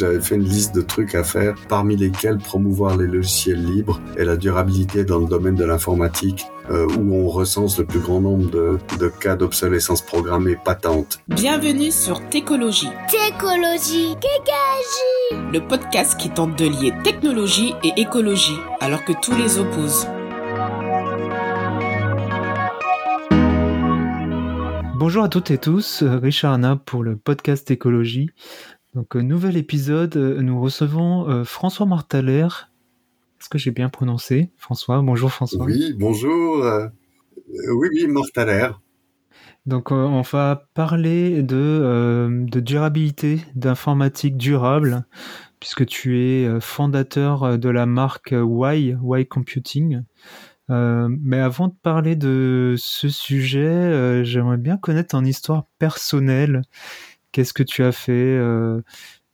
j'avais fait une liste de trucs à faire, parmi lesquels promouvoir les logiciels libres et la durabilité dans le domaine de l'informatique, euh, où on recense le plus grand nombre de, de cas d'obsolescence programmée patente. Bienvenue sur Técologie. Técologie, Kékagie Le podcast qui tente de lier technologie et écologie, alors que tous les opposent. Bonjour à toutes et tous, Richard Arna pour le podcast Écologie. Donc, euh, nouvel épisode, euh, nous recevons François Martaler. Est-ce que j'ai bien prononcé François, bonjour François. Oui, bonjour. oui, oui, Martaler. Donc, on va parler de, de durabilité, d'informatique durable, puisque tu es fondateur de la marque Y, Y Computing. Euh, mais avant de parler de ce sujet, euh, j'aimerais bien connaître ton histoire personnelle. Qu'est-ce que tu as fait euh,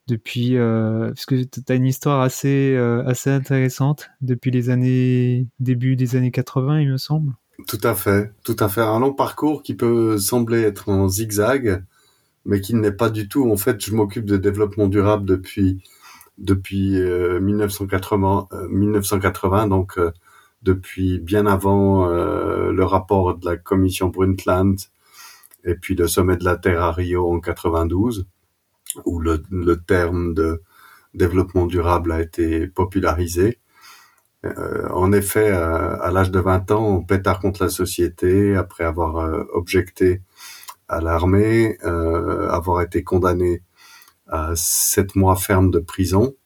depuis Parce que tu as une histoire assez assez intéressante depuis les années début des années 80, il me semble. Tout à fait, tout à fait. Un long parcours qui peut sembler être en zigzag, mais qui n'est pas du tout. En fait, je m'occupe de développement durable depuis depuis 1980, 1980 donc depuis bien avant euh, le rapport de la commission Brundtland et puis le sommet de la Terre à Rio en 92, où le, le terme de développement durable a été popularisé. Euh, en effet, euh, à l'âge de 20 ans, on pétard contre la société après avoir euh, objecté à l'armée, avoir été condamné à sept mois ferme de prison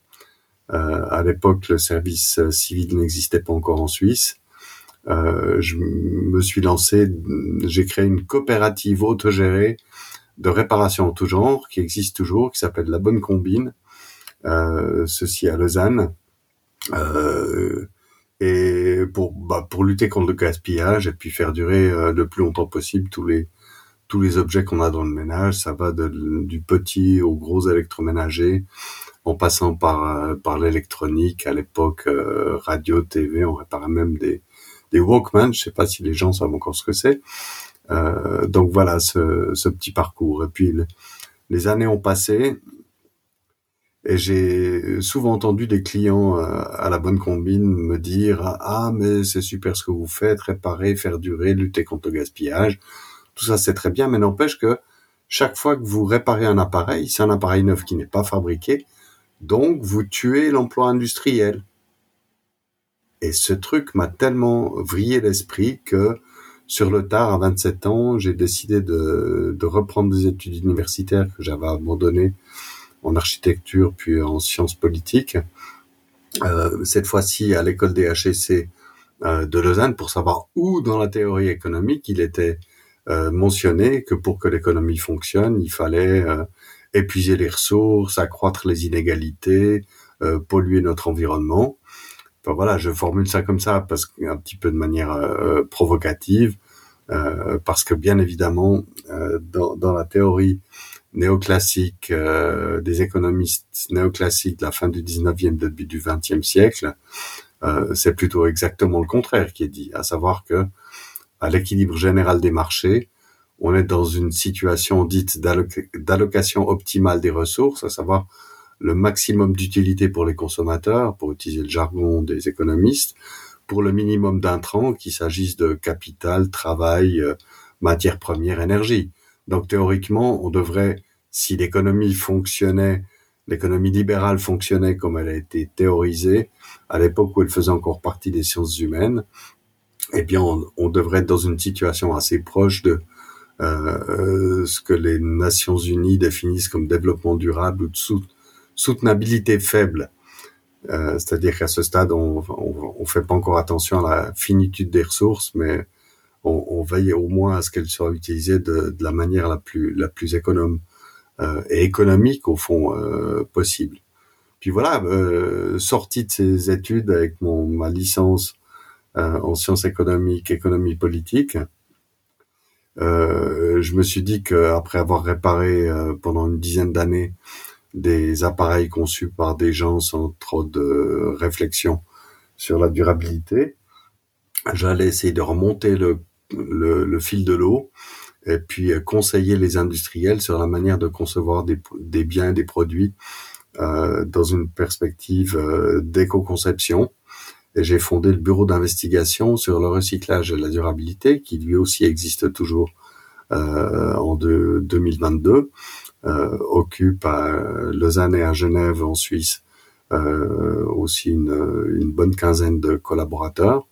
euh, à l'époque, le service euh, civil n'existait pas encore en Suisse. Euh, je me suis lancé, j'ai créé une coopérative autogérée de réparation en tout genre qui existe toujours, qui s'appelle La Bonne Combine, euh, ceci à Lausanne, euh, et pour bah, pour lutter contre le gaspillage et puis faire durer le plus longtemps possible tous les tous les objets qu'on a dans le ménage, ça va de, du petit au gros électroménager, en passant par euh, par l'électronique à l'époque euh, radio TV on réparait même des des Walkman je sais pas si les gens savent encore ce que c'est. Euh, donc voilà ce, ce petit parcours. Et puis les années ont passé et j'ai souvent entendu des clients à la bonne combine me dire ah mais c'est super ce que vous faites réparer faire durer lutter contre le gaspillage. Tout ça c'est très bien mais n'empêche que chaque fois que vous réparez un appareil c'est un appareil neuf qui n'est pas fabriqué. Donc, vous tuez l'emploi industriel. Et ce truc m'a tellement vrillé l'esprit que sur le tard, à 27 ans, j'ai décidé de, reprendre des études universitaires que j'avais abandonnées en architecture puis en sciences politiques. Euh, cette fois-ci à l'école des HEC euh, de Lausanne pour savoir où dans la théorie économique il était euh, mentionné que pour que l'économie fonctionne, il fallait épuiser les ressources, accroître les inégalités, euh, polluer notre environnement. Voilà, je formule ça comme ça parce qu'un petit peu de manière euh, provocative, euh, parce que bien évidemment, dans, dans, la théorie néoclassique des économistes néoclassiques de la fin du 19e, début du 20e siècle, c'est plutôt exactement le contraire qui est dit, à savoir que à l'équilibre général des marchés, on est dans une situation dite d'allocation optimale des ressources, à savoir le maximum d'utilité pour les consommateurs, pour utiliser le jargon des économistes, pour le minimum d'intrants, qu'il s'agisse de capital, travail, euh, matières premières, énergie. Donc théoriquement, on devrait, si l'économie fonctionnait, l'économie libérale fonctionnait comme elle a été théorisée, à l'époque où elle faisait encore partie des sciences humaines, eh bien, on, devrait être dans une situation assez proche de euh, ce que les Nations Unies définissent comme développement durable ou de soutenabilité faible. Euh, C'est-à-dire qu'à ce stade, on, on, fait pas encore attention à la finitude des ressources, mais on, on veille au moins à ce qu'elles soient utilisées de, de, la manière la plus la plus économe euh, et économique au fond euh, possible. Puis voilà, euh, sorti de ces études avec mon ma licence euh, en sciences économiques, économie politique, euh, je me suis dit qu'après avoir réparé pendant une dizaine d'années des appareils conçus par des gens sans trop de réflexion sur la durabilité, j'allais essayer de remonter le, le, le fil de l'eau et puis euh, conseiller les industriels sur la manière de concevoir des, des biens des produits dans une perspective d'éco-conception. Et j'ai fondé le bureau d'investigation sur le recyclage et la durabilité, qui lui aussi existe toujours en 2022, occupe à Lausanne et à Genève en Suisse aussi une, bonne quinzaine de collaborateurs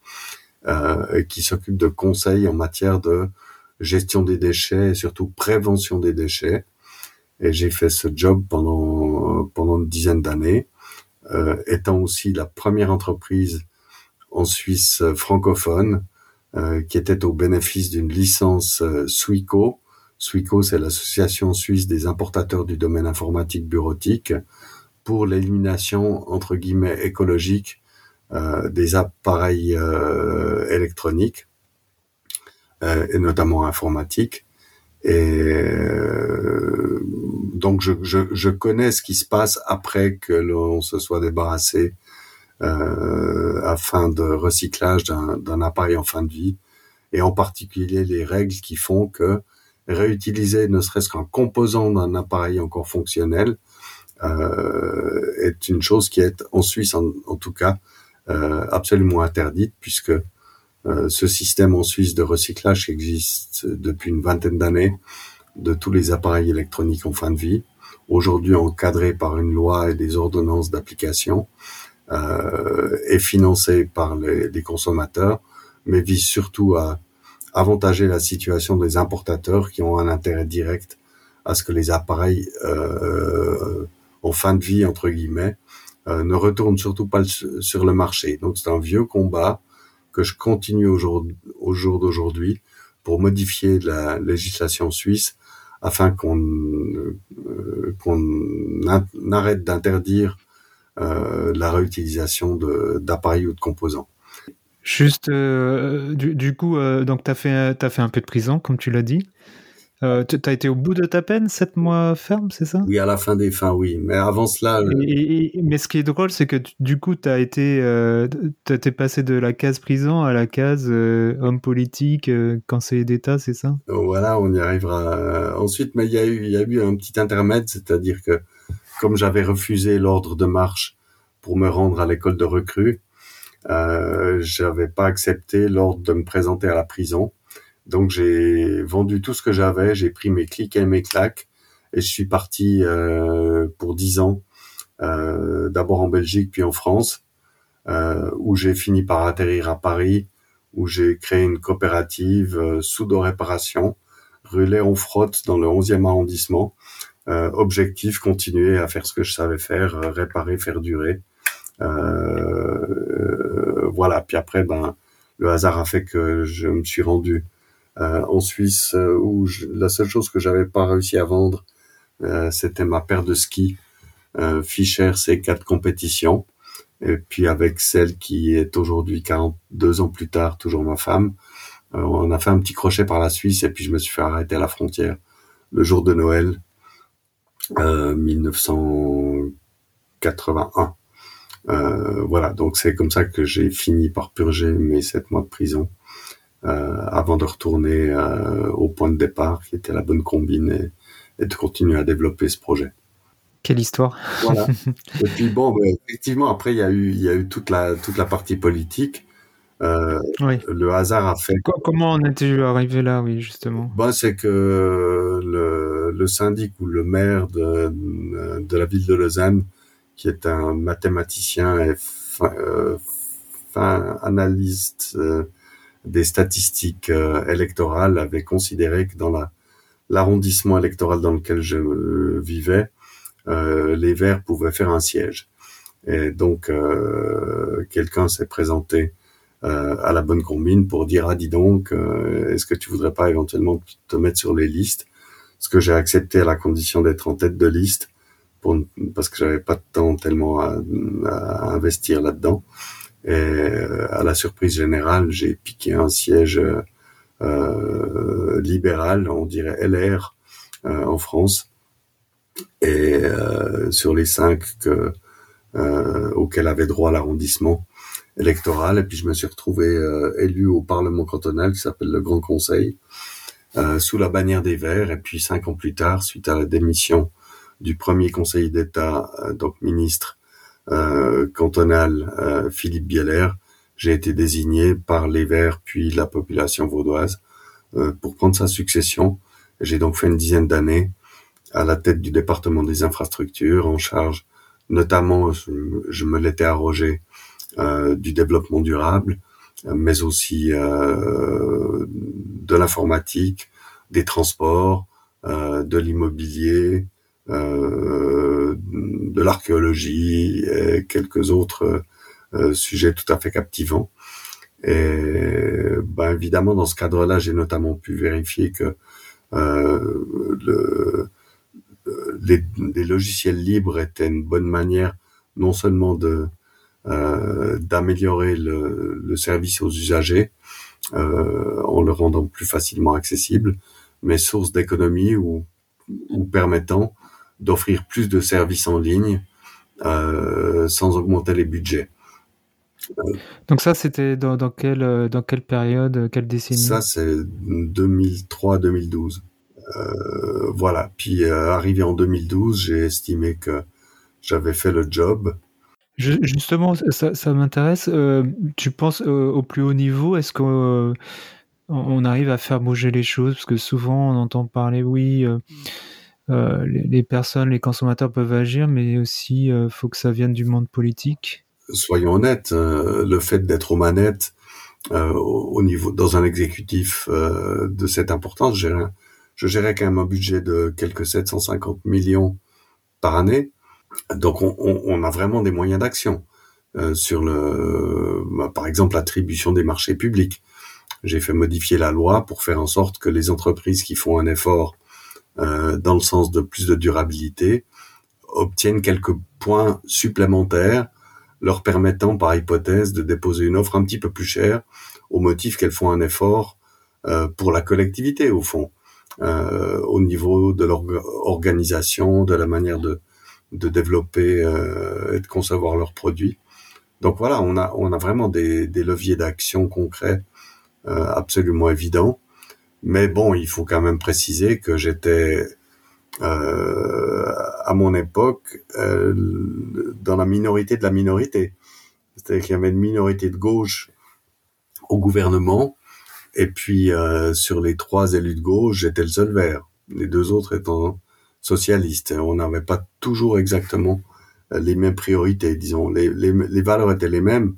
qui s'occupent de conseils en matière de gestion des déchets et surtout prévention des déchets. Et j'ai fait ce job pendant pendant une dizaine d'années, euh, étant aussi la première entreprise en Suisse francophone euh, qui était au bénéfice d'une licence euh, SWICO. SWICO, c'est l'association suisse des importateurs du domaine informatique bureautique pour l'élimination entre guillemets écologique euh, des appareils euh, électroniques euh, et notamment informatique. Et donc je, je, je, connais ce qui se passe après que l'on se soit débarrassé euh, à de recyclage d'un appareil en fin de vie, et en particulier les règles qui font que réutiliser ne serait-ce qu'un composant d'un appareil encore fonctionnel euh, est une chose qui est en Suisse en, tout cas euh, absolument interdite puisque euh, ce système en Suisse de recyclage existe depuis une vingtaine d'années de tous les appareils électroniques en fin de vie, aujourd'hui encadré par une loi et des ordonnances d'application, et financé par les, consommateurs, mais vise surtout à avantager la situation des importateurs qui ont un intérêt direct à ce que les appareils euh, en fin de vie, entre guillemets, euh, ne retournent surtout pas sur le marché. Donc c'est un vieux combat que je continue au jour, au jour d'aujourd'hui pour modifier la législation suisse afin qu'on euh, qu'on arrête d'interdire euh, la réutilisation d'appareils ou de composants. Juste, euh, du, du, coup, euh, donc tu as, as, fait un peu de prison, comme tu l'as dit. Euh, tu as été au bout de ta peine, sept mois ferme, c'est ça? Oui, à la fin des fins, oui. Mais avant cela. Et, et, mais ce qui est drôle, c'est que du coup, tu as été, euh, t'es passé de la case prison à la case homme politique, conseiller d'État, c'est ça? Voilà, on y arrivera ensuite. Mais il y a eu, il y a eu un petit intermède, c'est-à-dire que comme j'avais refusé l'ordre de marche pour me rendre à l'école de recrue, euh, j'avais pas accepté l'ordre de me présenter à la prison. Donc j'ai vendu tout ce que j'avais, j'ai pris mes clics et mes claques et je suis parti euh, pour dix ans, euh, d'abord en Belgique puis en France, euh, où j'ai fini par atterrir à Paris, où j'ai créé une coopérative euh, Soudo Réparation, rue Léon Frotte dans le 11e arrondissement. Euh, objectif, continuer à faire ce que je savais faire, réparer, faire durer. Voilà, puis après, ben, le hasard a fait que je me suis rendu euh, en Suisse euh, où je, la seule chose que j'avais pas réussi à vendre, euh, c'était ma paire de skis Fischer C4 compétition. Et puis avec celle qui est aujourd'hui 42 ans plus tard, toujours ma femme, on a fait un petit crochet par la Suisse et puis je me suis fait arrêter à la frontière le jour de Noël euh, 1981. Euh, voilà, donc c'est comme ça que j'ai fini par purger mes sept mois de prison euh, avant de retourner euh, au point de départ, qui était la bonne combine, et, et, de continuer à développer ce projet. Quelle histoire Voilà. et puis bon, bah, effectivement, après il y a eu, il y a eu toute la toute la partie politique. Euh, oui. Le hasard a fait. Comment on est arrivé là, oui, justement? Ben, c'est que le, le syndic ou le maire de, de la ville de Lausanne, qui est un mathématicien et fin, euh, fin analyste euh, des statistiques euh, électorales avait considéré que dans la l'arrondissement électoral dans lequel je vivais, euh, les Verts pouvaient faire un siège. Et donc euh, quelqu'un s'est présenté euh, à la bonne combine pour dire ah dis donc est-ce que tu voudrais pas éventuellement te mettre sur les listes? Ce que j'ai accepté à la condition d'être en tête de liste parce que j'avais pas de temps tellement à, investir là-dedans et à la surprise générale, j'ai piqué un siège euh, libéral, on dirait LR, euh, en France. Et euh, sur les cinq que, euh, auxquels avait droit l'arrondissement électoral, et puis je me suis retrouvé euh, élu au Parlement cantonal qui s'appelle le Grand Conseil, sous la bannière des Verts. Et puis cinq ans plus tard, suite à la démission du premier conseiller d'État, donc ministre cantonal Philippe Bieler, j'ai été désigné par les Verts puis la population vaudoise pour prendre sa succession. J'ai donc fait une dizaine d'années à la tête du département des infrastructures, en charge notamment, je, me l'étais arrogé, euh, du développement durable, mais aussi euh, de l'informatique, des transports, euh, de l'immobilier, euh, de l'archéologie et quelques autres euh, sujets tout à fait captivants. Et ben évidemment, dans ce cadre-là, j'ai notamment pu vérifier que euh, le, les, les, logiciels libres étaient une bonne manière non seulement de euh, d'améliorer le, le, service aux usagers euh, en le rendant plus facilement accessible, mais source d'économie ou, ou permettant d'offrir plus de services en ligne euh, sans augmenter les budgets. Donc ça, c'était dans, dans, quelle, dans quelle période, quelle décennie? Ça, c'est 2003-2012. Euh, voilà. Puis euh, arrivé en 2012, j'ai estimé que j'avais fait le job. Justement, ça, ça m'intéresse. Euh, tu penses au plus haut niveau, est-ce qu'on on arrive à faire bouger les choses? Parce que souvent, on entend parler, oui, les, les, personnes, les consommateurs peuvent agir, mais aussi, il faut que ça vienne du monde politique. Soyons honnêtes, le fait d'être aux manettes au niveau dans un exécutif de cette importance, je gérais quand même un budget de quelques 750 millions par année. Donc on, a vraiment des moyens d'action euh, sur le, bah, par exemple, l'attribution des marchés publics. J'ai fait modifier la loi pour faire en sorte que les entreprises qui font un effort euh, dans le sens de plus de durabilité obtiennent quelques points supplémentaires leur permettant par hypothèse de déposer une offre un petit peu plus chère au motif qu'elles font un effort euh, pour la collectivité au fond euh, au niveau de l'organisation, de la manière de, de développer euh, et de concevoir leurs produits. Donc voilà, on a, on a vraiment des, des leviers d'action concrets euh, absolument évidents. Mais bon, il faut quand même préciser que j'étais euh, à mon époque euh, dans la minorité de la minorité. C'est-à-dire qu'il y avait une minorité de gauche au gouvernement et puis euh, sur les trois élus de gauche, j'étais le seul vert. Les deux autres étant socialistes. On n'avait pas toujours exactement euh, les mêmes priorités, disons. Les, valeurs étaient les mêmes,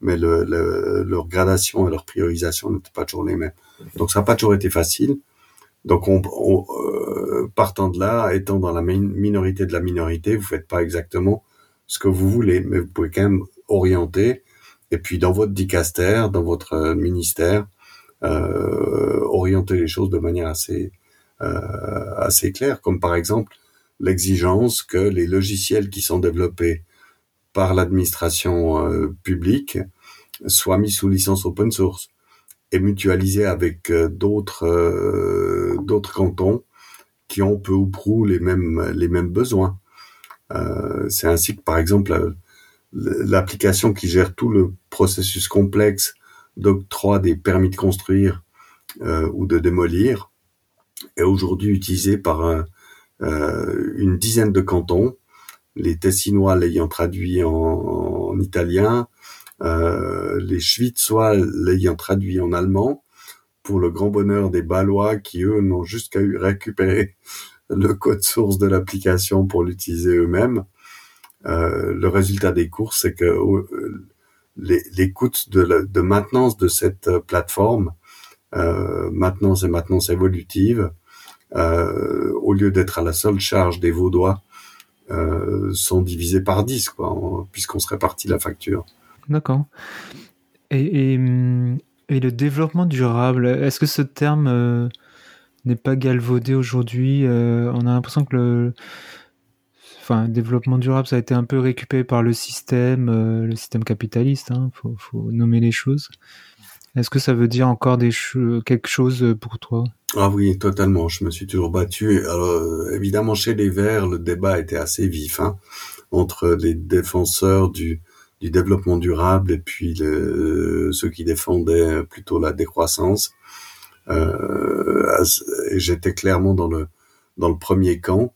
mais le, le, leur gradation et leur priorisation n'étaient pas toujours les mêmes. Donc ça n'a pas toujours été facile. Donc on, on euh, partant de là, étant dans la minorité de la minorité, vous faites pas exactement ce que vous voulez, mais vous pouvez quand même orienter. Et puis dans votre dicaster, dans votre euh, ministère, euh, orienter les choses de manière assez claire, comme par exemple l'exigence que les logiciels qui sont développés par l'administration publique soient mis sous licence open source et mutualisés avec d'autres d'autres cantons qui ont peu ou prou les mêmes les mêmes besoins. Euh, c'est ainsi que par exemple l'application qui gère tout le processus complexe d'octroi des permis de construire euh, ou de démolir est aujourd'hui utilisé par euh, une dizaine de cantons, les Tessinois l'ayant traduit en, italien, euh, les Schwitzois l'ayant traduit en allemand, pour le grand bonheur des Balois qui, eux, n'ont juste qu'à récupérer le code source de l'application pour l'utiliser eux-mêmes. Euh, le résultat des courses, c'est que les, les coûts de, maintenance de cette euh, plateforme, euh, maintenance et maintenance évolutive, euh, au lieu d'être à la seule charge des Vaudois, euh, sont divisés par 10, quoi, puisqu'on se répartit la facture. D'accord. Et, et, le développement durable, est-ce que ce terme euh, n'est pas galvaudé aujourd'hui euh, On a l'impression que le enfin, développement durable, ça a été un peu récupéré par le système, euh, le système capitaliste. Hein, faut, nommer les choses. Est-ce que ça veut dire encore quelque chose pour toi? Ah oui, totalement. Je me suis toujours battu. Évidemment, chez les Verts, le débat était assez vif hein, entre les défenseurs du, du développement durable et puis le, ceux qui défendaient plutôt la décroissance. Euh, J'étais clairement dans le dans le premier camp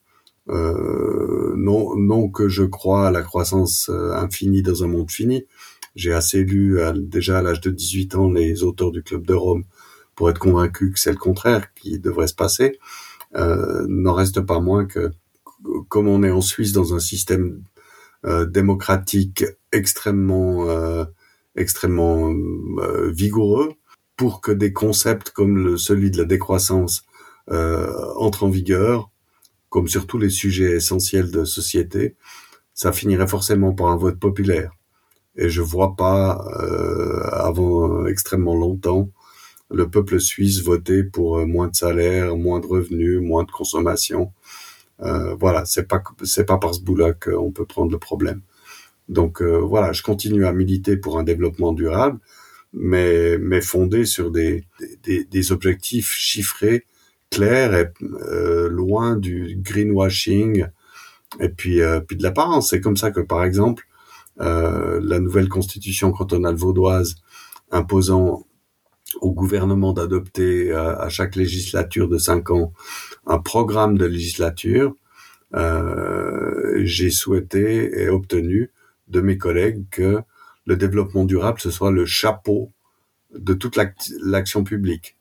Euh, non, non que je crois à la croissance infinie dans un monde fini. J'ai assez lu déjà à l'âge de 18 ans les auteurs du Club de Rome pour être convaincu que c'est le contraire qui devrait se passer. Euh, n'en reste pas moins que comme on est en Suisse dans un système euh, démocratique extrêmement euh, extrêmement euh, vigoureux, pour que des concepts comme le, celui de la décroissance entrent en vigueur, comme sur tous les sujets essentiels de société, ça finirait forcément par un vote populaire. Et je vois pas avant extrêmement longtemps le peuple suisse voter pour moins de salaire, moins de revenus, moins de consommation euh, voilà, c'est pas c'est pas par ce bout-là qu'on peut prendre le problème. Donc euh, voilà, je continue à militer pour un développement durable, mais mais fondé sur des des, objectifs chiffrés, clairs et euh, loin du greenwashing et puis puis de l'apparence. C'est comme ça que par exemple la nouvelle constitution cantonale vaudoise imposant au gouvernement d'adopter à chaque législature de cinq ans un programme de législature, euh, j'ai souhaité et obtenu de mes collègues que le développement durable, ce soit le chapeau de toute l'action publique.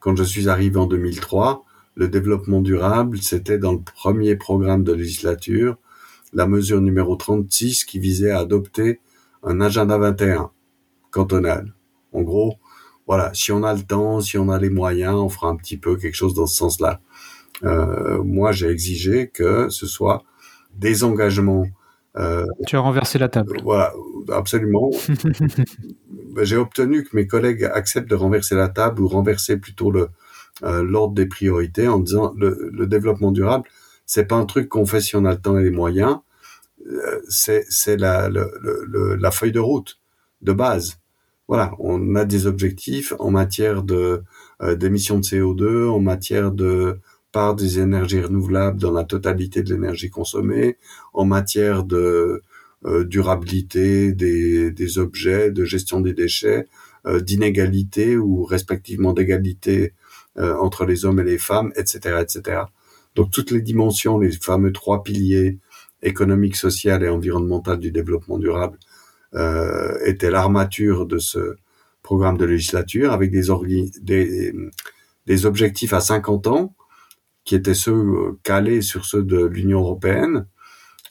Quand je suis arrivé en 2003, le développement durable, c'était dans le premier programme de législature, la mesure numéro 36 qui visait à adopter un agenda 21 cantonal. En gros, voilà, si on a le temps, si on a les moyens, on fera un petit peu quelque chose dans ce sens-là. Euh, moi, j'ai exigé que ce soit des engagements. Euh, tu as renversé la table. Voilà, absolument. Ben, j'ai obtenu que mes collègues acceptent de renverser la table ou renverser plutôt le euh, l'ordre des priorités en disant le, le développement durable, c'est pas un truc qu'on fait si on a le temps et les moyens. C'est c'est la, le, le, la feuille de route de base. Voilà, on a des objectifs en matière de euh, d'émissions de CO2, en matière de des énergies renouvelables dans la totalité de l'énergie consommée, en matière de euh, durabilité des, des, objets, de gestion des déchets, euh, d'inégalité ou respectivement d'égalité euh, entre les hommes et les femmes, etc., etc. Donc toutes les dimensions, les fameux trois piliers économique, social et environnemental du développement durable étaient l'armature de ce programme de législature avec des, des, des objectifs à 50 ans qui étaient ceux euh, calés sur ceux de l'Union européenne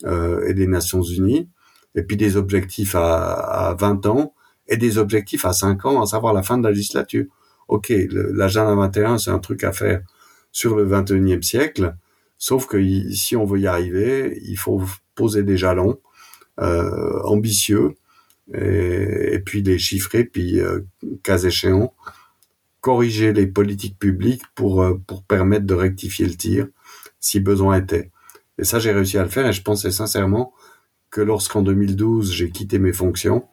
euh, et des Nations Unies, et puis des objectifs à, à 20 ans et des objectifs à 5 ans, à savoir la fin de la législature. Ok, l'agenda 21, c'est un truc à faire sur le 21e siècle, sauf que si on veut y arriver, il faut poser des jalons euh, ambitieux et, et, puis les chiffrer, puis euh, cas échéant, corriger les politiques publiques pour, euh, pour permettre de rectifier le tir si besoin était. Et ça, j'ai réussi à le faire et je pensais sincèrement que lorsqu'en 2012, j'ai quitté mes fonctions,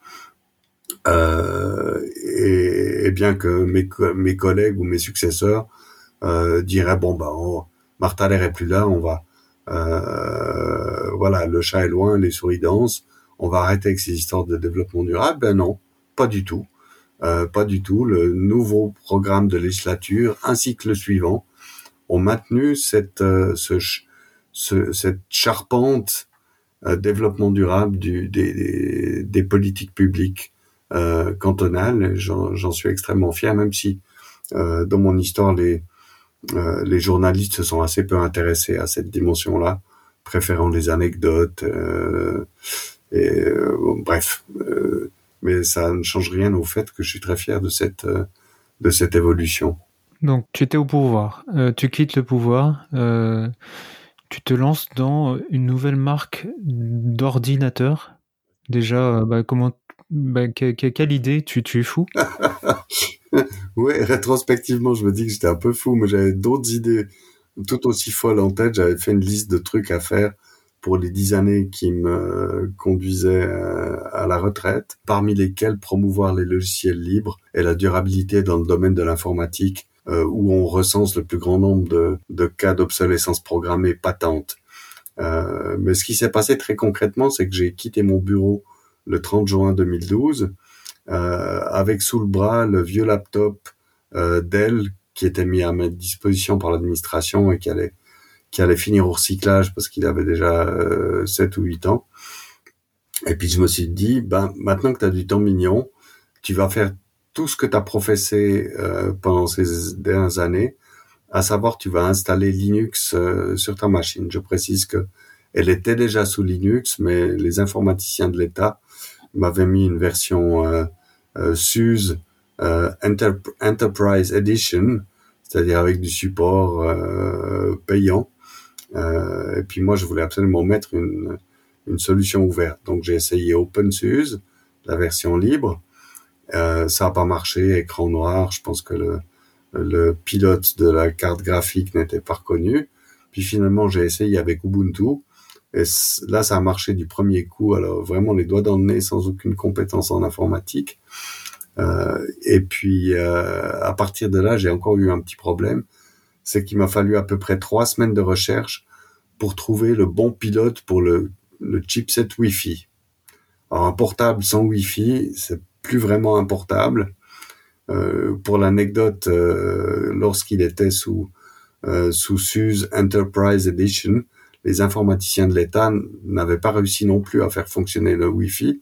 euh, et, bien que mes, mes collègues ou mes successeurs euh, diraient bon bah oh, Martha l'air est plus là, on va euh, voilà le chat est loin, les souris dansent, on va arrêter avec ces histoires de développement durable? Ben non, pas du tout. Euh, pas du tout. Le nouveau programme de législature ainsi que le suivant ont maintenu cette, euh, charpente euh, développement durable du, des, politiques publiques cantonales. J'en suis extrêmement fier, même si dans mon histoire, les, les journalistes se sont assez peu intéressés à cette dimension-là, préférant les anecdotes. Et bref, mais ça ne change rien au fait que je suis très fier de cette, euh, de cette évolution. Donc tu étais au pouvoir, euh, tu quittes le pouvoir, euh, tu te lances dans une nouvelle marque d'ordinateur. Déjà, bah, comment, bah, quelle idée? Tu, tu es fou? Oui, rétrospectivement, je me dis que j'étais un peu fou, mais j'avais d'autres idées tout aussi folles en tête. J'avais fait une liste de trucs à faire pour les dix années qui me conduisaient euh, à la retraite, parmi lesquelles promouvoir les logiciels libres et la durabilité dans le domaine de l'informatique, euh, où on recense le plus grand nombre de, cas d'obsolescence programmée patente. Euh, mais ce qui s'est passé très concrètement, c'est que j'ai quitté mon bureau le 30 juin 2012, euh, avec sous le bras le vieux laptop euh, Dell qui était mis à ma disposition par l'administration et qui allait qui allait finir au recyclage parce qu'il avait déjà 7 ou 8 ans. Et puis je me suis dit, ben maintenant que tu as du temps mignon, tu vas faire tout ce que tu as professé pendant ces dernières années, à savoir tu vas installer Linux sur ta machine. Je précise que elle était déjà sous Linux, mais les informaticiens de l'État m'avaient mis une version euh, euh, SUSE euh, Enterprise Edition, c'est-à-dire avec du support euh, payant. Euh, et puis moi, je voulais absolument mettre une, solution ouverte. Donc j'ai essayé OpenSUSE, la version libre. Euh, ça n'a pas marché, écran noir. Je pense que le, pilote de la carte graphique n'était pas reconnu. Puis finalement, j'ai essayé avec Ubuntu. Et là, ça a marché du premier coup. Alors vraiment les doigts dans le nez, sans aucune compétence en informatique. Euh, et puis à partir de là, j'ai encore eu un petit problème. C'est qu'il m'a fallu à peu près trois semaines de recherche pour trouver le bon pilote pour le, le chipset Wi-Fi. Alors un portable sans Wi-Fi, c'est plus vraiment un portable. Euh, pour l'anecdote, euh, lorsqu'il était sous euh, sous SUSE Enterprise Edition, les informaticiens de l'État n'avaient pas réussi non plus à faire fonctionner le Wi-Fi.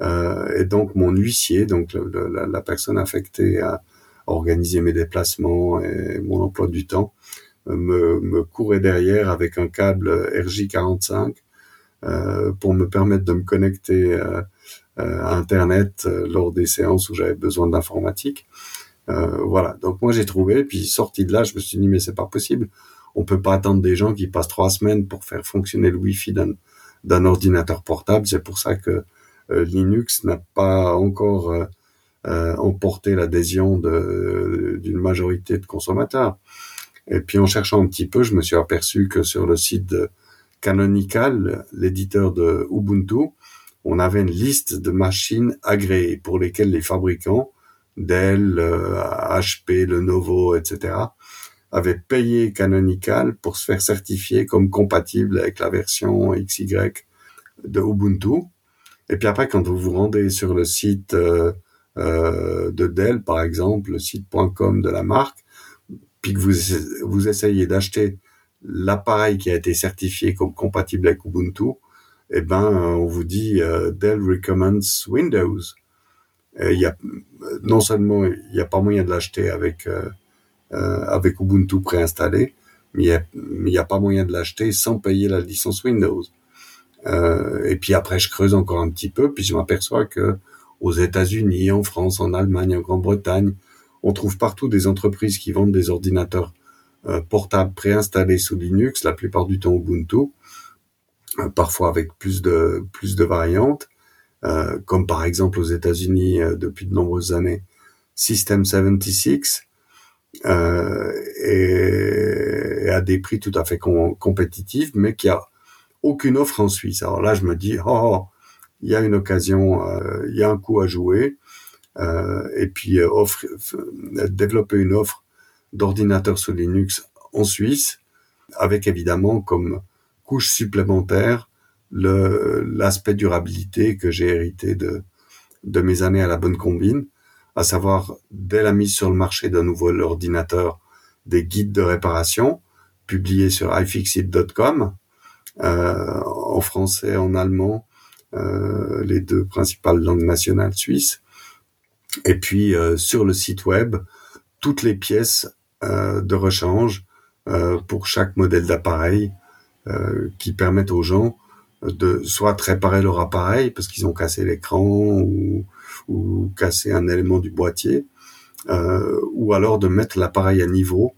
Euh, et donc mon huissier, donc la, la, personne affectée à organiser mes déplacements et mon emploi du temps, euh, me, me courait derrière avec un câble RJ45 euh, pour me permettre de me connecter euh, euh à Internet euh, lors des séances où j'avais besoin d'informatique. voilà, donc moi j'ai trouvé, puis sorti de là, je me suis dit mais c'est pas possible on peut pas attendre des gens qui passent trois semaines pour faire fonctionner le Wi-Fi d'un ordinateur portable. C'est pour ça que euh, Linux n'a pas encore euh, euh, l'adhésion d'une majorité de consommateurs. Et puis en cherchant un petit peu, je me suis aperçu que sur le site de Canonical, l'éditeur de Ubuntu, on avait une liste de machines agréées pour lesquelles les fabricants, Dell, HP, Lenovo, etc., avait payé Canonical pour se faire certifier comme compatible avec la version XY de Ubuntu. Et puis après, quand vous vous rendez sur le site euh, euh, de Dell, par exemple, le site.com de la marque, puis que vous, vous essayez d'acheter l'appareil qui a été certifié comme compatible avec Ubuntu, eh ben, on vous dit euh, Dell recommends Windows. Et y a non seulement il n'y a pas moyen de l'acheter avec euh, euh, avec Ubuntu préinstallé, mais il n'y a, pas moyen de l'acheter sans payer la licence Windows. Euh, et puis après, je creuse encore un petit peu, puis je m'aperçois que aux États-Unis, en France, en Allemagne, en Grande-Bretagne, on trouve partout des entreprises qui vendent des ordinateurs euh, portables préinstallés sous Linux, la plupart du temps Ubuntu, euh, parfois avec plus de plus de variantes, euh, comme par exemple aux États-Unis depuis de nombreuses années, System 76, euh, et, à des prix tout à fait compétitifs, mais qui a aucune offre en Suisse. Alors là, je me dis, oh, oh il y a une occasion, euh, il y a un coup à jouer, euh, et puis euh, offre, développer une offre d'ordinateur sous Linux en Suisse, avec évidemment comme couche supplémentaire l'aspect durabilité que j'ai hérité de de mes années à la bonne combine à savoir dès la mise sur le marché d'un nouvel ordinateur, des guides de réparation publiés sur iFixit.com euh, en français, en allemand, les deux principales langues nationales suisses. Et puis euh, sur le site web, toutes les pièces euh, de rechange euh, pour chaque modèle d'appareil euh, qui permettent aux gens de soit réparer leur appareil parce qu'ils ont cassé l'écran ou ou casser un élément du boîtier, euh, ou alors de mettre l'appareil à niveau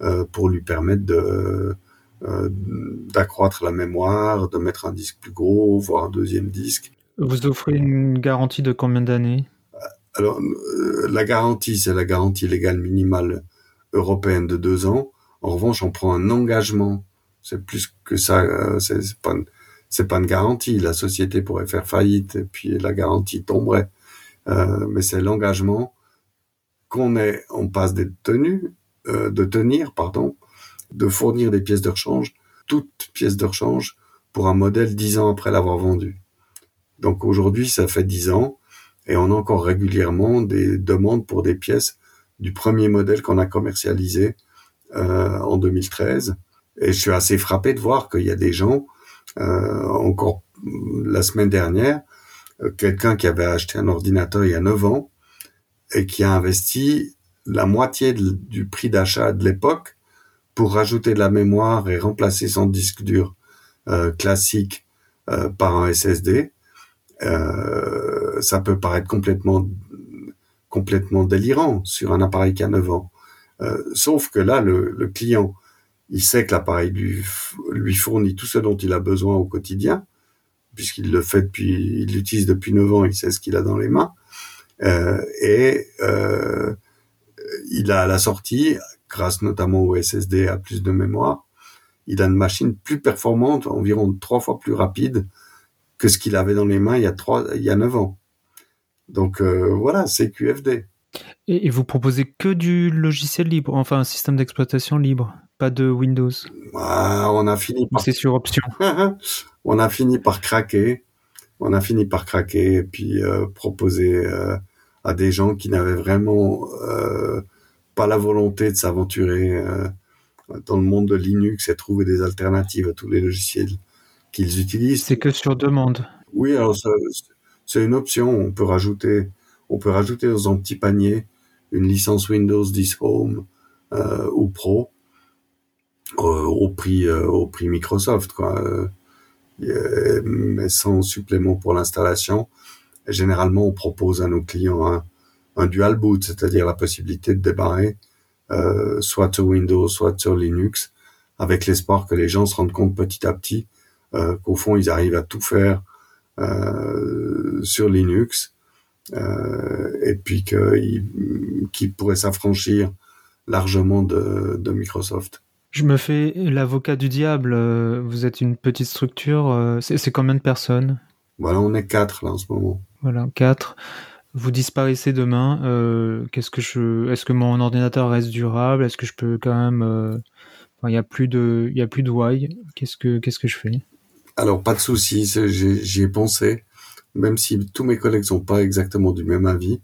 euh, pour lui permettre de euh, d'accroître la mémoire, de mettre un disque plus gros, voire un deuxième disque. Vous offrez une garantie de combien d'années? Alors, la garantie, c'est la garantie légale minimale européenne de deux ans. En revanche, on prend un engagement. C'est plus que ça. c'est pas, c'est pas une garantie. La société pourrait faire faillite et puis la garantie tomberait. Euh, mais c'est l'engagement qu'on est, on passe des tenues, euh, de tenir, pardon, de fournir des pièces de rechange, toutes pièces de rechange pour un modèle dix ans après l'avoir vendu. Donc aujourd'hui, ça fait dix ans et on a encore régulièrement des demandes pour des pièces du premier modèle qu'on a commercialisé euh, en 2013 Et je suis assez frappé de voir qu'il y a des gens, euh, encore la semaine dernière, euh, quelqu'un qui avait acheté un ordinateur il y a 9 ans et qui a investi la moitié du prix d'achat de l'époque pour rajouter de la mémoire et remplacer son disque dur euh, classique euh, par un SSD. Euh, ça peut paraître complètement complètement délirant sur un appareil qui a 9 ans. Euh, sauf que là, le, client, il sait que l'appareil lui, lui fournit tout ce dont il a besoin au quotidien, puisqu'il le fait depuis, il l'utilise depuis 9 ans, il sait ce qu'il a dans les mains. Euh, et il a à la sortie, grâce notamment au SSD, à plus de mémoire, il a une machine plus performante, environ trois fois plus rapide que ce qu'il avait dans les mains il y a trois, il y a neuf ans. Donc euh, voilà, c'est QFD. Et, vous proposez que du logiciel libre, enfin un système d'exploitation libre, pas de Windows. Ah, on a fini par. C'est sur option. on a fini par craquer. On a fini par craquer et puis euh, proposer euh, à des gens qui n'avaient vraiment pas la volonté de s'aventurer euh, dans le monde de Linux et trouver des alternatives à tous les logiciels qu'ils utilisent. C'est que sur demande. Oui, alors c'est une option. On peut rajouter, on peut rajouter dans un petit panier une licence Windows 10 Home euh, ou Pro euh, au prix euh, au prix Microsoft, quoi. Mais sans supplément pour l'installation. Généralement, on propose à nos clients un, un dual boot, c'est-à-dire la possibilité de démarrer euh, soit sur Windows, soit sur Linux, avec l'espoir que les gens se rendent compte petit à petit euh, qu'au fond ils arrivent à tout faire euh, sur Linux, euh, et puis qu'ils pourraient s'affranchir largement de, de, Microsoft. Je me fais l'avocat du diable. Euh, vous êtes une petite structure. Euh, c'est combien de personnes? Voilà, on est quatre là en ce moment. Voilà, quatre vous disparaissez demain, euh, qu'est-ce que je, est-ce que mon ordinateur reste durable? Est-ce que je peux quand même, euh, il n'y a plus de, il y a plus de why. Qu'est-ce que, qu'est-ce que je fais? Alors pas de souci, j'y ai pensé, même si tous mes collègues sont pas exactement du même avis.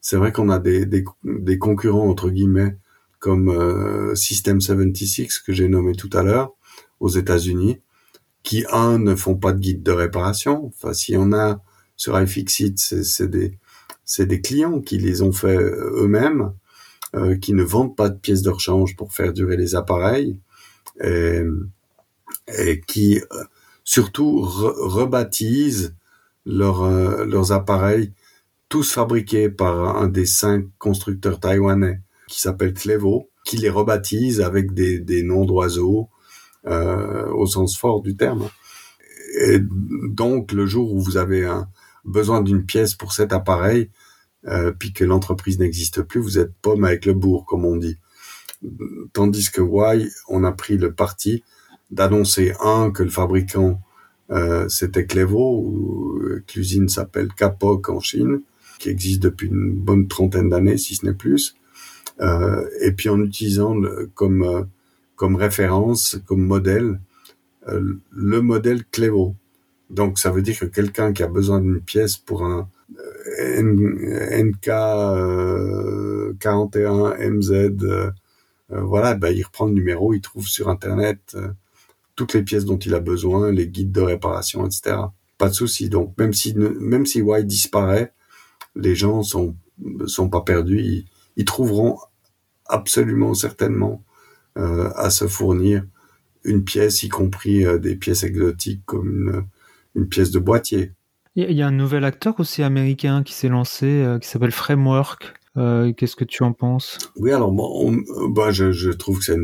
C'est vrai qu'on a des, des, concurrents entre guillemets comme euh, System 76 que j'ai nommé tout à l'heure aux États-Unis, qui un ne font pas de guide de réparation. Enfin, si on a sur iFixit, c'est des c'est des clients qui les ont fait euh, eux-mêmes, euh, qui ne vendent pas de pièces de rechange pour faire durer les appareils, et, qui euh, surtout rebaptisent leur, leurs appareils, tous fabriqués par un des cinq constructeurs taïwanais qui s'appelle Clevo, qui les rebaptise avec des, noms d'oiseaux au sens fort du terme. Et donc le jour où vous avez un, besoin d'une pièce pour cet appareil, euh, puis que l'entreprise n'existe plus, vous êtes pomme avec le bourg, comme on dit. Tandis que Y, on a pris le parti d'annoncer un que le fabricant euh, c'était Clevo, ou que l'usine s'appelle Kapok en Chine, qui existe depuis une bonne trentaine d'années, si ce n'est plus. Euh, et puis en utilisant comme euh, comme référence, comme modèle, euh, le modèle Clevo. Donc ça veut dire que quelqu'un qui a besoin d'une pièce pour un NK 41 MZ, voilà, ben, il reprend le numéro, il trouve sur internet euh, toutes les pièces dont il a besoin, les guides de réparation, etc. Pas de souci. Donc même si même si Y disparaît, les gens sont sont pas perdus, ils, ils trouveront absolument certainement euh, à se fournir une pièce, y compris euh, des pièces exotiques comme une, une pièce de boîtier. Il y a un nouvel acteur aussi américain qui s'est lancé, euh, qui s'appelle Framework. Euh, Qu'est-ce que tu en penses? Oui, alors bon, bah, je, je, trouve que c'est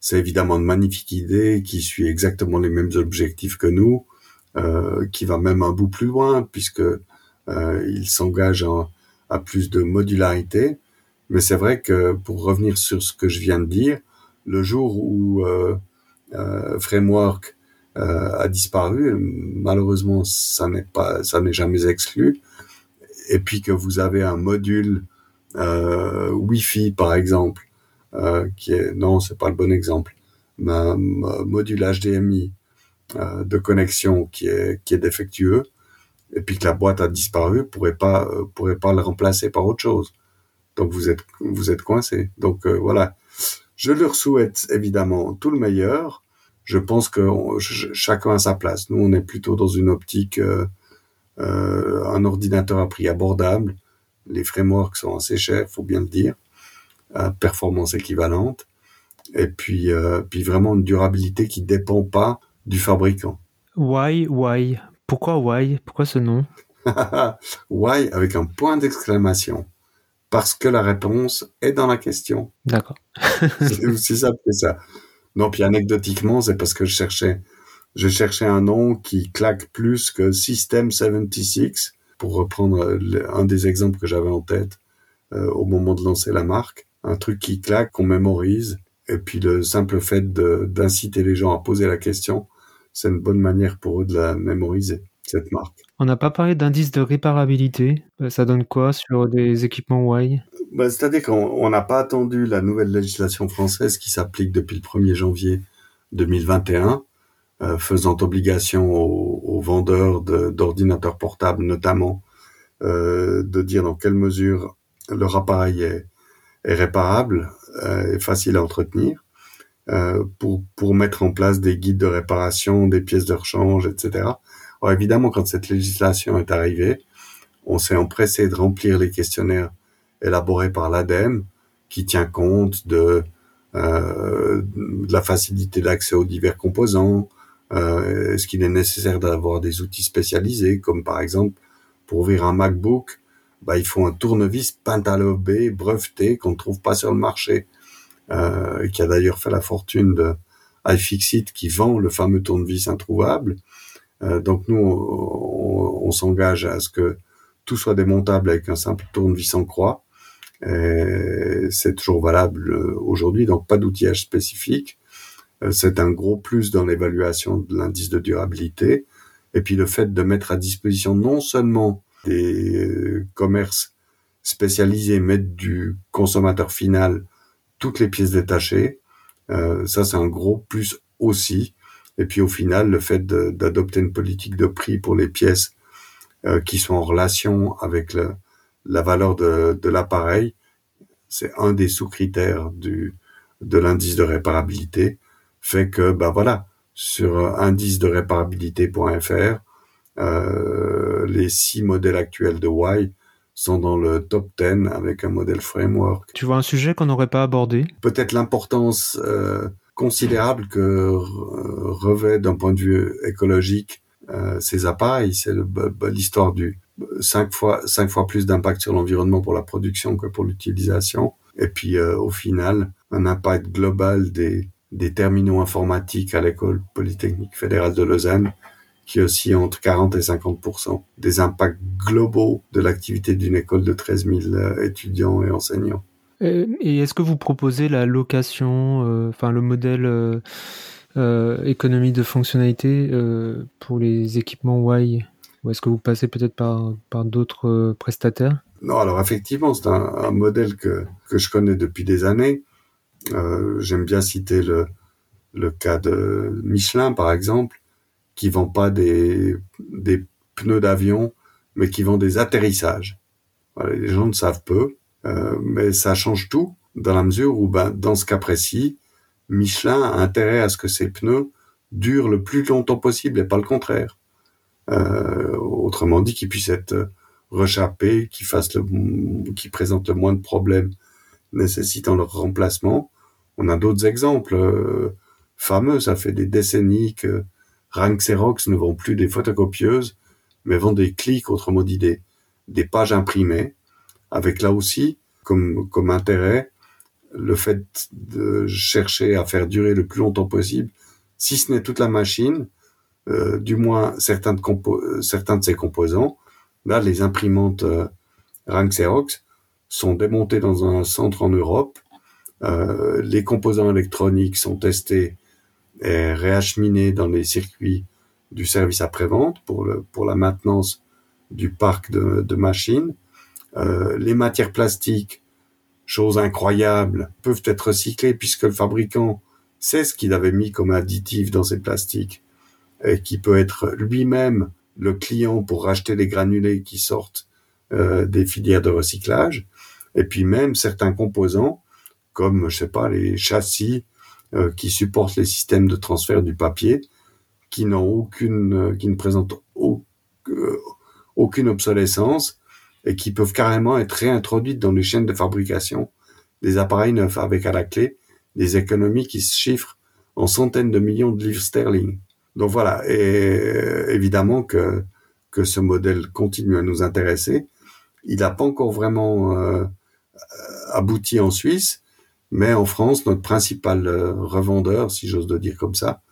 c'est évidemment une magnifique idée qui suit exactement les mêmes objectifs que nous, euh, qui va même un bout plus loin puisque il s'engage à plus de modularité. Mais c'est vrai que pour revenir sur ce que je viens de dire, le jour où Framework a disparu. Malheureusement, ça n'est pas, ça n'est jamais exclu. Et puis que vous avez un module euh, Wi-Fi, par exemple, euh, qui est non, c'est pas le bon exemple, mais un module HDMI euh, de connexion qui est qui est défectueux, et puis que la boîte a disparu, pourrait pas euh, pourrait pas le remplacer par autre chose. Donc vous êtes vous êtes coincé. Donc euh, voilà, Je leur souhaite évidemment tout le meilleur. Je pense que chacun a sa place. Nous, on est plutôt dans une optique euh, euh, un ordinateur à prix abordable. Les frameworks sont assez chers, faut bien le dire. Performance équivalente. Et puis, euh, puis vraiment une durabilité qui dépend pas du fabricant. Why, why? Pourquoi why? Pourquoi ce nom? Why avec un point d'exclamation. Parce que la réponse est dans la question. D'accord. c'est aussi ça, c'est ça. Non, puis anecdotiquement, c'est parce que je cherchais, je cherchais un nom qui claque plus que System 76, pour reprendre un des exemples que j'avais en tête euh, au moment de lancer la marque. Un truc qui claque, qu'on mémorise, et puis le simple fait d'inciter les gens à poser la question, c'est une bonne manière pour eux de la mémoriser, cette marque. On n'a pas parlé d'indice de réparabilité. Euh, ça donne quoi sur des équipements Y? Bah, C'est-à-dire qu'on n'a pas attendu la nouvelle législation française qui s'applique depuis le 1er janvier 2021, euh, faisant obligation aux, vendeurs d'ordinateurs portables notamment euh, de dire dans quelle mesure leur appareil est, est réparable euh, et facile à entretenir. Pour, pour mettre en place des guides de réparation, des pièces de rechange, etc. Alors évidemment, quand cette législation est arrivée, on s'est empressé de remplir les questionnaires élaborés par l'ADEME, qui tient compte de, euh, de la facilité d'accès aux divers composants, euh, est-ce qu'il est nécessaire d'avoir des outils spécialisés, comme par exemple pour ouvrir un MacBook, bah, il faut un tournevis pentalobé breveté qu'on ne trouve pas sur le marché, euh, qui a d'ailleurs fait la fortune de iFixit qui vend le fameux tournevis introuvable. Euh, donc nous, on, s'engage à ce que tout soit démontable avec un simple tournevis en croix. C'est toujours valable euh, aujourd'hui, donc pas d'outillage spécifique. Euh, c'est un gros plus dans l'évaluation de l'indice de durabilité. Et puis le fait de mettre à disposition non seulement des commerces spécialisés, mais du consommateur final toutes les pièces détachées, ça c'est un gros plus aussi. Et puis au final, le fait d'adopter une politique de prix pour les pièces euh, qui sont en relation avec le, la valeur de, de l'appareil, c'est un des sous-critères du de l'indice de réparabilité, fait que bah voilà, sur indice de réparabilité.fr, euh, les six modèles actuels de Y sont dans le top 10 avec un modèle framework. Tu vois un sujet qu'on n'aurait pas abordé? Peut-être l'importance euh, considérable que revêt d'un point de vue écologique euh, ces appareils. C'est l'histoire du cinq fois cinq fois plus d'impact sur l'environnement pour la production que pour l'utilisation. Et puis euh, au final, un impact global des des terminaux informatiques à l'école polytechnique fédérale de Lausanne qui aussi entre 40 et 50% des impacts globaux de l'activité d'une école de 13 000 euh, étudiants et enseignants. Et est-ce que vous proposez la location, euh, enfin le modèle euh, économie de fonctionnalité pour les équipements Y? Ou est-ce que vous passez peut-être par, par d'autres prestataires? Non, alors effectivement, c'est un, un, modèle que, que je connais depuis des années. J'aime bien citer le, le cas de Michelin, par exemple, qui vend pas des, des pneus d'avion, mais qui vend des atterrissages. Voilà, les gens ne savent peu, euh, mais ça change tout dans la mesure où, ben, dans ce cas précis, Michelin a intérêt à ce que ses pneus durent le plus longtemps possible et pas le contraire. Euh, autrement dit, qu'ils puissent être rechappés, qu'ils fassent le, qu'ils présentent le moins de problèmes nécessitant leur remplacement. On a d'autres exemples euh, fameux. Ça fait des décennies que Rank Xerox ne vend plus des photocopieuses, mais vend des clics, autrement dit des, des pages imprimées, avec là aussi comme, comme intérêt le fait de chercher à faire durer le plus longtemps possible, si ce n'est toute la machine, euh, du moins certains de, euh, certains de ses composants. Là, les imprimantes euh, Rank sont démontées dans un centre en Europe. Euh, les composants électroniques sont testés est réacheminé dans les circuits du service après-vente pour, le, pour la maintenance du parc de, de machines. Euh, les matières plastiques, chose incroyable, peuvent être recyclées puisque le fabricant sait ce qu'il avait mis comme additif dans ces plastiques et qui peut être lui-même le client pour racheter les granulés qui sortent euh, des filières de recyclage. Et puis même certains composants comme je sais pas les châssis euh, qui supportent les systèmes de transfert du papier, qui n'ont aucune, qui ne présentent aucune obsolescence et qui peuvent carrément être réintroduites dans les chaînes de fabrication des appareils neufs avec à la clé des économies qui se chiffrent en centaines de millions de livres sterling. Donc voilà, et évidemment que que ce modèle continue à nous intéresser. Il n'a pas encore vraiment euh, abouti en Suisse, mais en France, notre principal euh, revendeur, si j'ose le dire comme ça,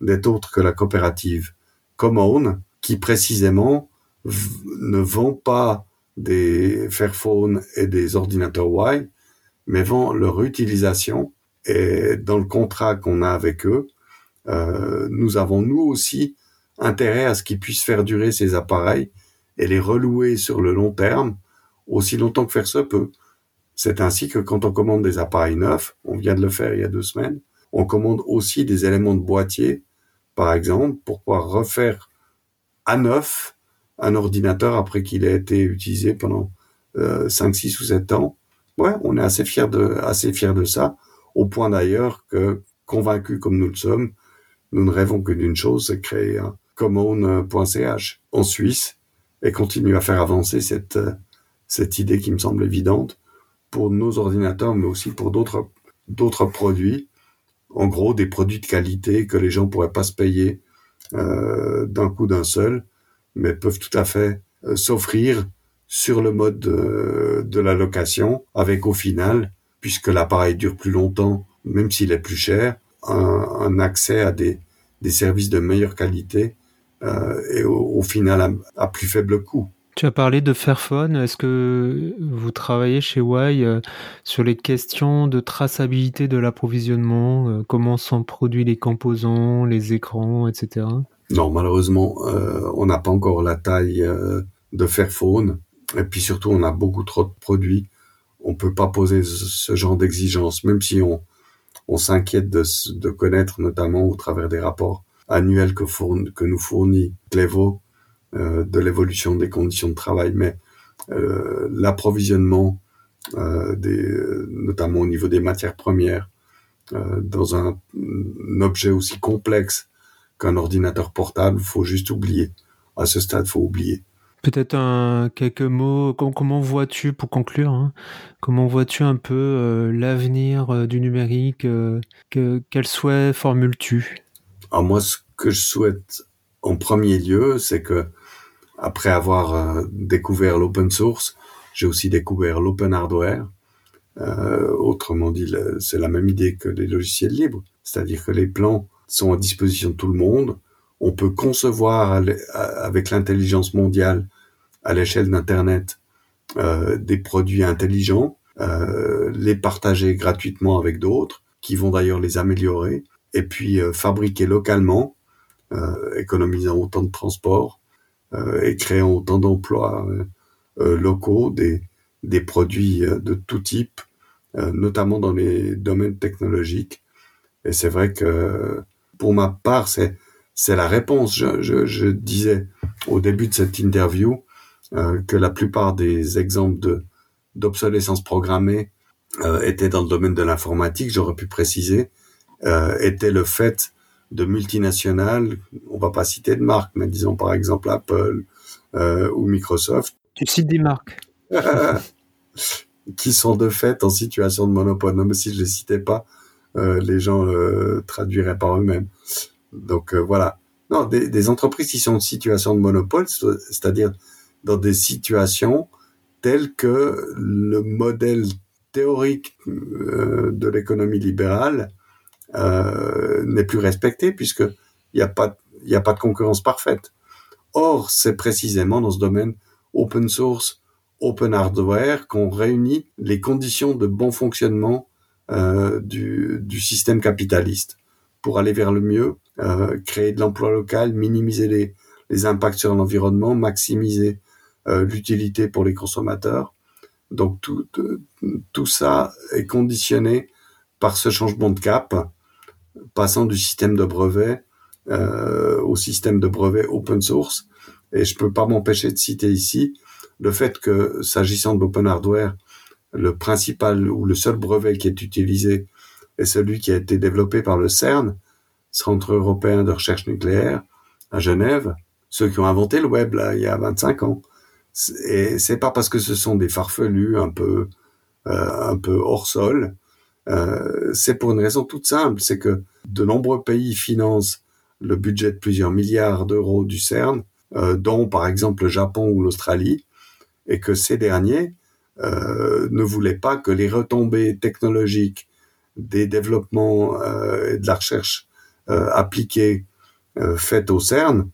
n'est autre que la coopérative Common, qui précisément ne vend pas des Fairphone et des ordinateurs Y, mais vend leur utilisation. Et dans le contrat qu'on a avec eux, euh, nous avons nous aussi intérêt à ce qu'ils puissent faire durer ces appareils et les relouer sur le long terme aussi longtemps que faire se peut. C'est ainsi que quand on commande des appareils neufs, on vient de le faire il y a deux semaines, on commande aussi des éléments de boîtier, par exemple, pour pouvoir refaire à neuf un ordinateur après qu'il ait été utilisé pendant euh, 5, 6 ou 7 ans. Ouais, on est assez fier de, assez fier de ça, au point d'ailleurs que, convaincus comme nous le sommes, nous ne rêvons que d'une chose, c'est créer un, common.ch en Suisse et continue à faire avancer cette, cette idée qui me semble évidente pour nos ordinateurs, mais aussi pour d'autres, d'autres produits. En gros, des produits de qualité que les gens pourraient pas se payer euh, d'un coup d'un seul, mais peuvent tout à fait euh, s'offrir sur le mode de, de, la location, avec au final, puisque l'appareil dure plus longtemps, même s'il est plus cher, un, accès à des, services de meilleure qualité euh, et au, final à, plus faible coût. Tu as parlé de Fairphone. Est-ce que vous travaillez chez euh, sur les questions de traçabilité de l'approvisionnement euh, Comment sont produits les composants, les écrans, etc. Non, malheureusement, on n'a pas encore la taille de Fairphone. Et puis surtout, on a beaucoup trop de produits. On peut pas poser ce genre d'exigence, même si on, s'inquiète de, connaître, notamment au travers des rapports annuel que, nous fournit Clevo euh, de l'évolution des conditions de travail, mais euh, l'approvisionnement, euh, des, notamment au niveau des matières premières, euh, dans un, objet aussi complexe qu'un ordinateur portable, faut juste oublier. À ce stade, faut oublier. Peut-être quelques mots. Comment, comment vois-tu, pour conclure, hein, comment vois-tu un peu euh, l'avenir euh, du numérique euh, que, Quel souhait formules-tu? Alors moi, ce que je souhaite en premier lieu, c'est que après avoir découvert l'open source, j'ai aussi découvert l'open hardware. Autrement dit, c'est la même idée que les logiciels libres, c'est-à-dire que les plans sont à disposition de tout le monde. On peut concevoir avec l'intelligence mondiale à l'échelle d'Internet euh, des produits intelligents, euh, les partager gratuitement avec d'autres, qui vont d'ailleurs les améliorer et puis euh, fabriquer localement, économisant autant de transport et créant autant d'emplois locaux, des, des produits de tout type, notamment dans les domaines technologiques. Et c'est vrai que pour ma part, c'est c'est la réponse. Je, je, je, disais au début de cette interview euh, que la plupart des exemples de d'obsolescence programmée euh, étaient dans le domaine de l'informatique. J'aurais pu préciser euh, était le fait de multinationales, on va pas citer de marques, mais disons par exemple Apple euh, ou Microsoft. Tu cites des marques. qui sont de fait en situation de monopole. Non, mais si je les citais pas, les gens le traduiraient par eux-mêmes. Donc euh, voilà. Non, des, entreprises qui sont en situation de monopole, c'est-à-dire dans des situations telles que le modèle théorique euh, de l'économie libérale euh, n'est plus respecté puisque il n'y a pas de concurrence parfaite. Or, c'est précisément dans ce domaine open source, open hardware qu'on réunit les conditions de bon fonctionnement euh, du, du, système capitaliste pour aller vers le mieux, euh, créer de l'emploi local, minimiser les, les impacts sur l'environnement, maximiser euh, l'utilité pour les consommateurs. Donc tout, tout ça est conditionné par ce changement de cap passant du système de brevet euh, au système de brevet open source. Et je peux pas m'empêcher de citer ici le fait que, s'agissant de l'open hardware, le principal ou le seul brevet qui est utilisé est celui qui a été développé par le CERN, Centre européen de recherche nucléaire, à Genève, ceux qui ont inventé le web il y a 25 ans. Et c'est pas parce que ce sont des farfelus un peu euh, un peu hors sol. Euh, c'est pour une raison toute simple, c'est que de nombreux pays financent le budget de plusieurs milliards d'euros du CERN, euh, dont par exemple le Japon ou l'Australie, et que ces derniers ne voulaient pas que les retombées technologiques des développements euh, et de la recherche euh, appliquée faites au CERN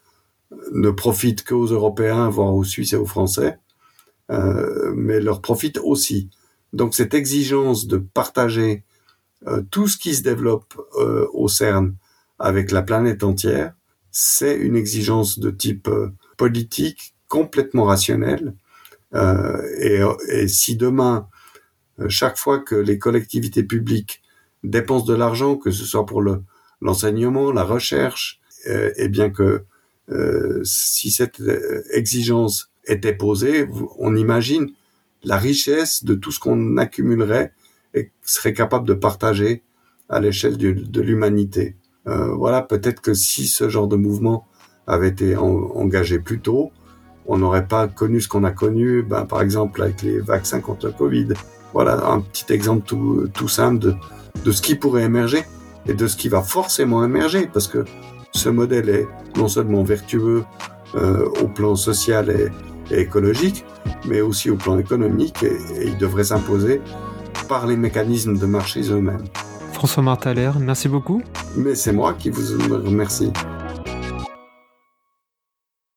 ne profitent qu'aux Européens, voire aux Suisses et aux Français, mais leur profitent aussi. Donc cette exigence de partager tout ce qui se développe au CERN avec la planète entière, c'est une exigence de type politique complètement rationnelle euh, et, et, si demain, euh, chaque fois que les collectivités publiques dépensent de l'argent, que ce soit pour le, l'enseignement, la recherche, euh, et bien que si cette exigence était posée, on imagine la richesse de tout ce qu'on accumulerait et serait capable de partager à l'échelle de l'humanité. Euh, voilà, peut-être que si ce genre de mouvement avait été engagé plus tôt, on n'aurait pas connu ce qu'on a connu, ben, par exemple avec les vaccins contre le Covid. Voilà un petit exemple tout, tout simple de, de ce qui pourrait émerger et de ce qui va forcément émerger, parce que ce modèle est non seulement vertueux euh, au plan social et, écologique, mais aussi au plan économique, et, et il devrait s'imposer par les mécanismes de marché eux-mêmes. François Martaler, merci beaucoup. Mais c'est moi qui vous remercie.